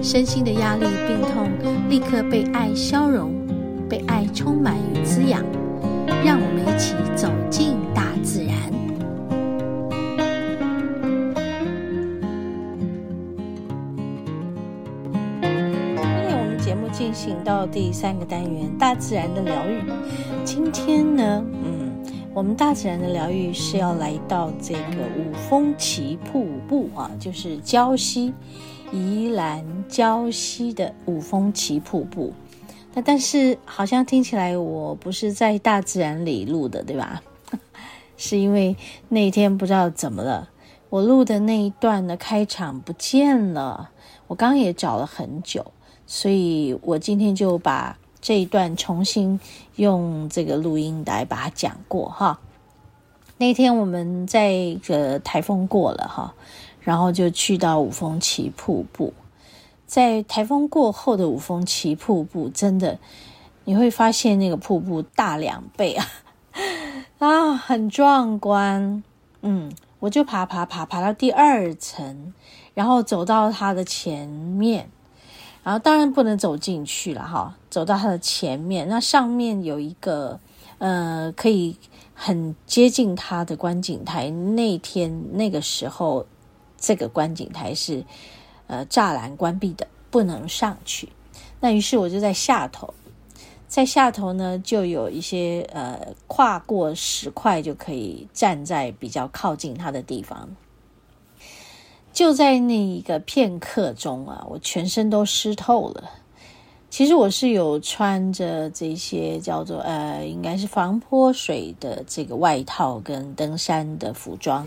身心的压力、病痛立刻被爱消融，被爱充满与滋养。让我们一起走进大自然。今天我们节目进行到第三个单元——大自然的疗愈。今天呢，嗯。我们大自然的疗愈是要来到这个五峰旗瀑布啊，就是礁溪，宜兰礁溪的五峰奇瀑布。那但是好像听起来我不是在大自然里录的，对吧？是因为那天不知道怎么了，我录的那一段的开场不见了。我刚刚也找了很久，所以我今天就把。这一段重新用这个录音来把它讲过哈。那天我们在一个台风过了哈，然后就去到五峰旗瀑布。在台风过后的五峰旗瀑布，真的你会发现那个瀑布大两倍啊 啊，很壮观。嗯，我就爬爬爬爬到第二层，然后走到它的前面。然后当然不能走进去了哈，走到它的前面，那上面有一个呃，可以很接近它的观景台。那天那个时候，这个观景台是呃栅栏关闭的，不能上去。那于是我就在下头，在下头呢，就有一些呃跨过石块就可以站在比较靠近它的地方。就在那一个片刻中啊，我全身都湿透了。其实我是有穿着这些叫做呃，应该是防泼水的这个外套跟登山的服装，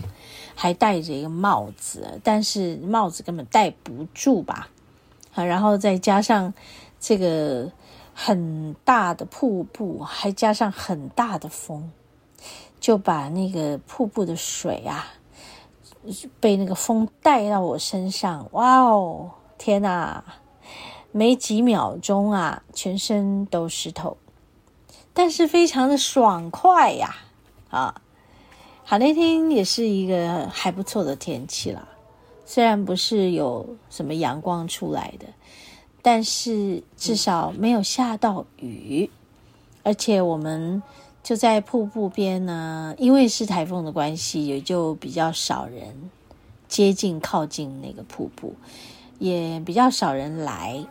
还戴着一个帽子，但是帽子根本戴不住吧？啊，然后再加上这个很大的瀑布，还加上很大的风，就把那个瀑布的水啊。被那个风带到我身上，哇哦，天哪！没几秒钟啊，全身都湿透，但是非常的爽快呀！啊，好，那天也是一个还不错的天气啦，虽然不是有什么阳光出来的，但是至少没有下到雨，而且我们。就在瀑布边呢，因为是台风的关系，也就比较少人接近靠近那个瀑布，也比较少人来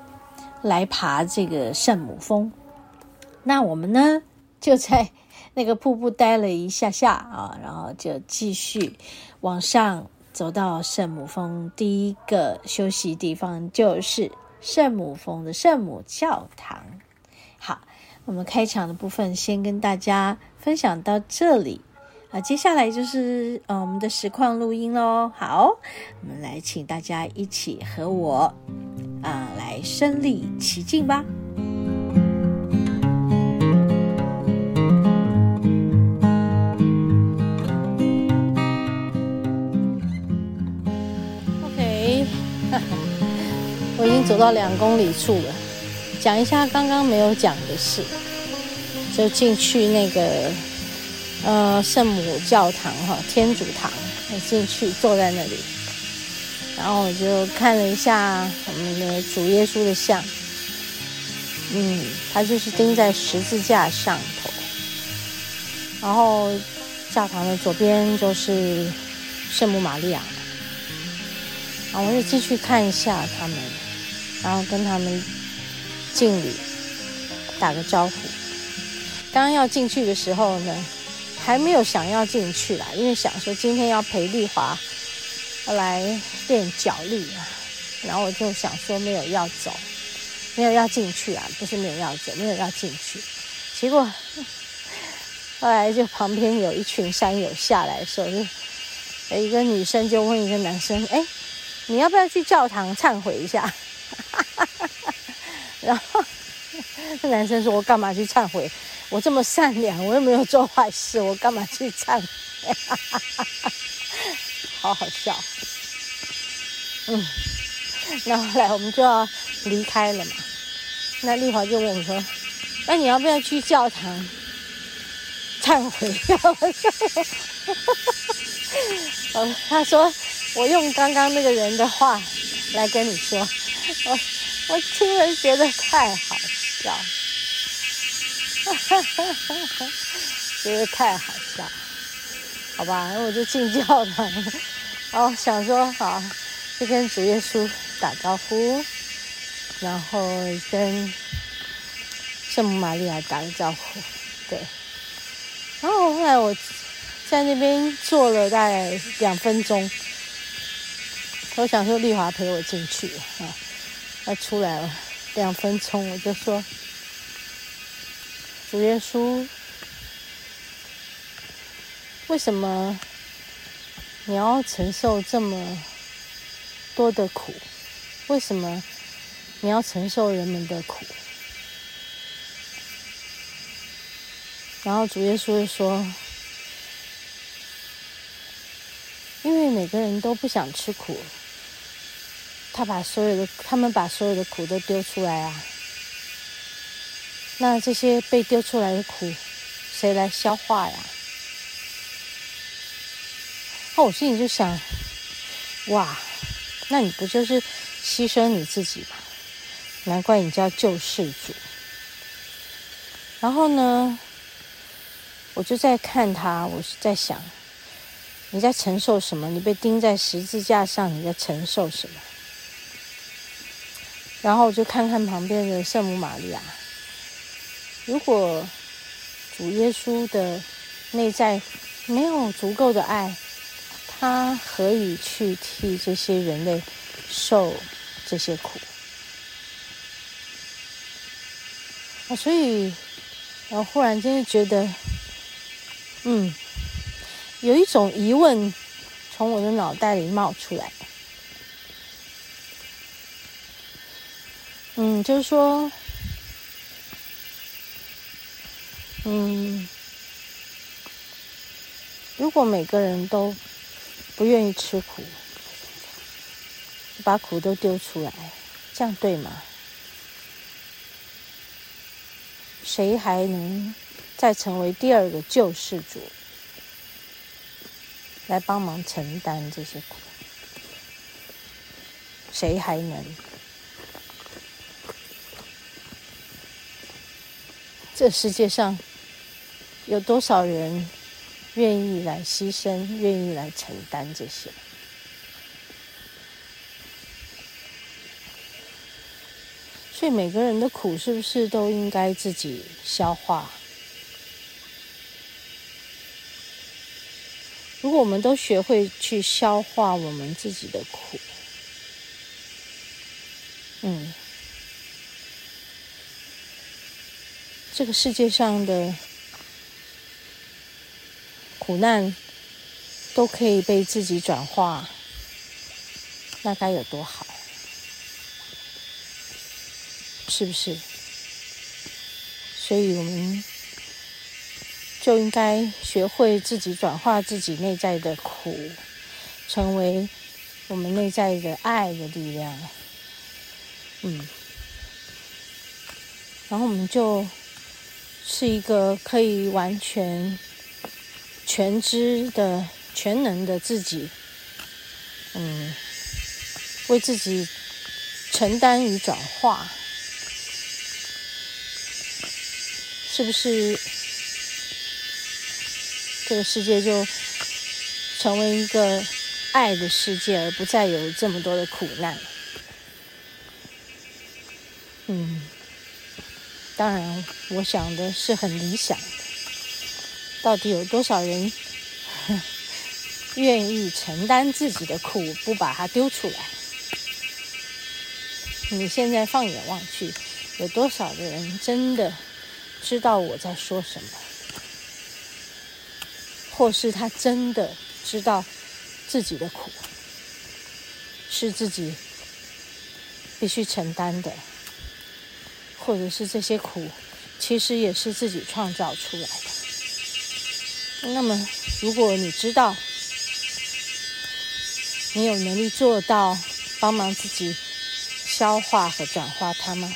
来爬这个圣母峰。那我们呢，就在那个瀑布待了一下下啊，然后就继续往上走到圣母峰。第一个休息地方就是圣母峰的圣母教堂。好。我们开场的部分先跟大家分享到这里啊，接下来就是呃我们的实况录音喽。好，我们来请大家一起和我啊来身历其境吧。OK，我已经走到两公里处了。讲一下刚刚没有讲的事，就进去那个呃圣母教堂哈，天主堂，进去坐在那里，然后我就看了一下我们的主耶稣的像，嗯，他就是钉在十字架上头，然后教堂的左边就是圣母玛利亚，然后我就继续看一下他们，然后跟他们。敬礼，打个招呼。刚刚要进去的时候呢，还没有想要进去啦，因为想说今天要陪丽华来练脚力啊，然后我就想说没有要走，没有要进去啊，不是没有要走，没有要进去。结果后来就旁边有一群山友下来的时候，就有一个女生就问一个男生：“哎，你要不要去教堂忏悔一下？” 然后那男生说：“我干嘛去忏悔？我这么善良，我又没有做坏事，我干嘛去忏悔？”好好笑。嗯，那后来我们就要离开了嘛。那丽华就问我说：“那你要不要去教堂忏悔？”哦，他说：“我用刚刚那个人的话来跟你说。”我我听了觉得太好笑，哈哈哈哈哈，觉得太好笑，好吧，我就进教堂，哦想说好，就跟主耶稣打招呼，然后跟圣母玛利亚打个招呼，对，然后后来我在那边坐了大概两分钟，我想说丽华陪我进去啊。他出来了，两分钟我就说：“主耶稣，为什么你要承受这么多的苦？为什么你要承受人们的苦？”然后主耶稣就说：“因为每个人都不想吃苦。”他把所有的，他们把所有的苦都丢出来啊。那这些被丢出来的苦，谁来消化呀？那我心里就想，哇，那你不就是牺牲你自己吗？难怪你叫救世主。然后呢，我就在看他，我是在想，你在承受什么？你被钉在十字架上，你在承受什么？然后我就看看旁边的圣母玛利亚。如果主耶稣的内在没有足够的爱，他何以去替这些人类受这些苦？啊，所以我忽然间觉得，嗯，有一种疑问从我的脑袋里冒出来。嗯，就是说，嗯，如果每个人都不愿意吃苦，把苦都丢出来，这样对吗？谁还能再成为第二个救世主，来帮忙承担这些苦？谁还能？这世界上有多少人愿意来牺牲，愿意来承担这些？所以每个人的苦是不是都应该自己消化？如果我们都学会去消化我们自己的苦，嗯。这个世界上的苦难都可以被自己转化，那该有多好？是不是？所以我们就应该学会自己转化自己内在的苦，成为我们内在的爱的力量。嗯，然后我们就。是一个可以完全全知的、全能的自己，嗯，为自己承担与转化，是不是这个世界就成为一个爱的世界，而不再有这么多的苦难？嗯。当然，我想的是很理想。到底有多少人 愿意承担自己的苦，不把它丢出来？你现在放眼望去，有多少的人真的知道我在说什么？或是他真的知道自己的苦是自己必须承担的？或者是这些苦，其实也是自己创造出来的。那么，如果你知道，你有能力做到帮忙自己消化和转化它吗？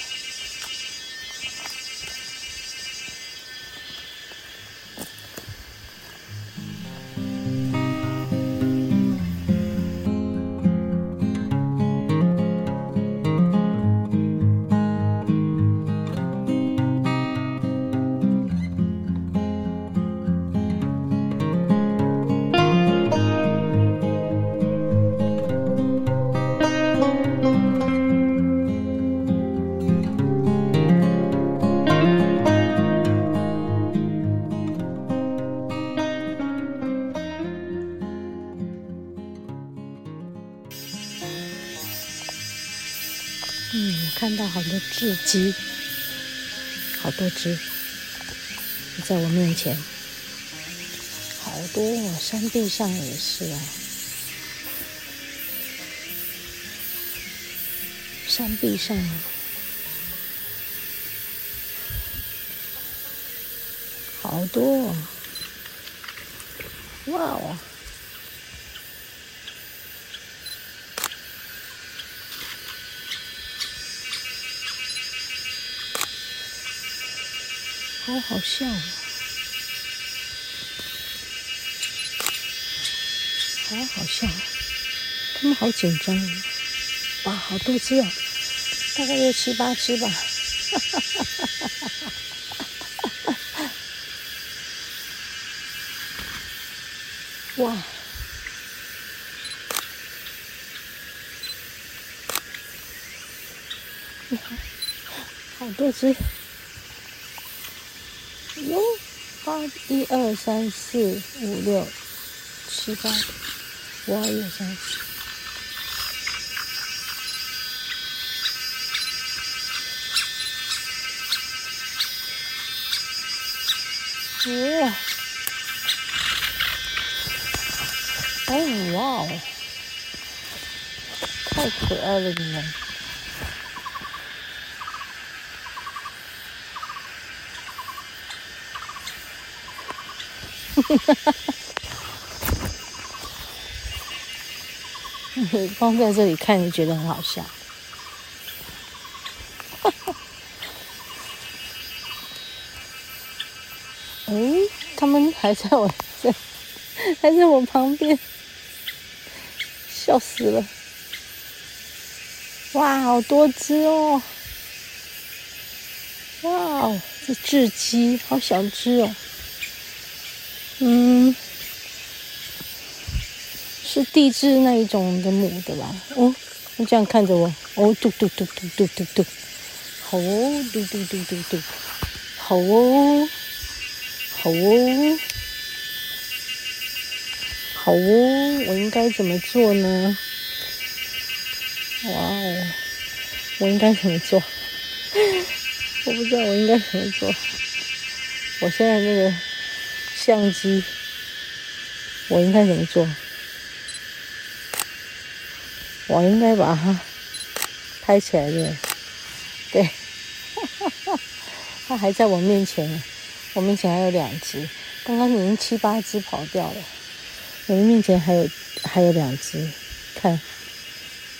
多只在我面前，好多哦，山壁上也是啊，山壁上，好多哦，哇哦！好好笑。哦，好好笑，他们好紧张。哦，哇，好多只哦，大概有七八只吧，哈哈哈哈哈哈！哇，你看，好多只。哟，八一二三四五六七八，哇，一二三四，哇，哦哇哦，太可爱了你们。哈哈哈！你 光在这里看就觉得很好笑。哈哈！哎，他们还在我在，还在我旁边，笑死了！哇，好多只哦！哇哦，这雉鸡好小只哦。嗯，是地质那一种的母的吧？哦，你这样看着我，哦，嘟嘟嘟嘟嘟嘟嘟，好哦，嘟嘟嘟嘟嘟，好哦，好哦，好哦，我应该怎么做呢？哇哦，我应该怎么做？我不知道我应该怎么做。我现在那个。相机，我应该怎么做？我应该把它拍起来的，对，哈 哈它还在我面前，我面前还有两只，刚刚已经七八只跑掉了，我的面前还有还有两只，看，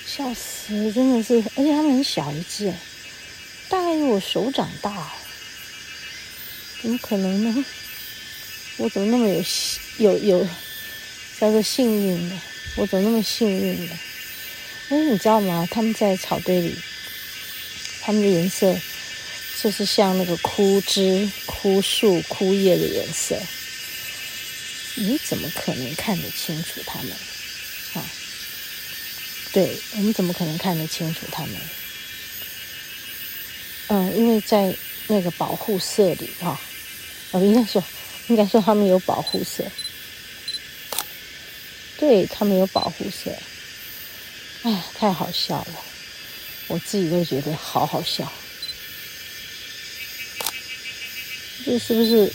笑死，真的是，而且它们很小一只，大概有我手掌大，怎么可能呢？我怎么那么有幸有有叫做幸运的？我怎么那么幸运的？哎，你知道吗？他们在草堆里，他们的颜色就是像那个枯枝、枯树、枯叶的颜色。你怎么可能看得清楚他们？啊，对，我们怎么可能看得清楚他们？嗯，因为在那个保护色里啊，我应该说。应该说他们有保护色，对，他们有保护色，哎，太好笑了，我自己都觉得好好笑，这是不是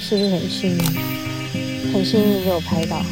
是不是很幸运？很幸运被我拍到。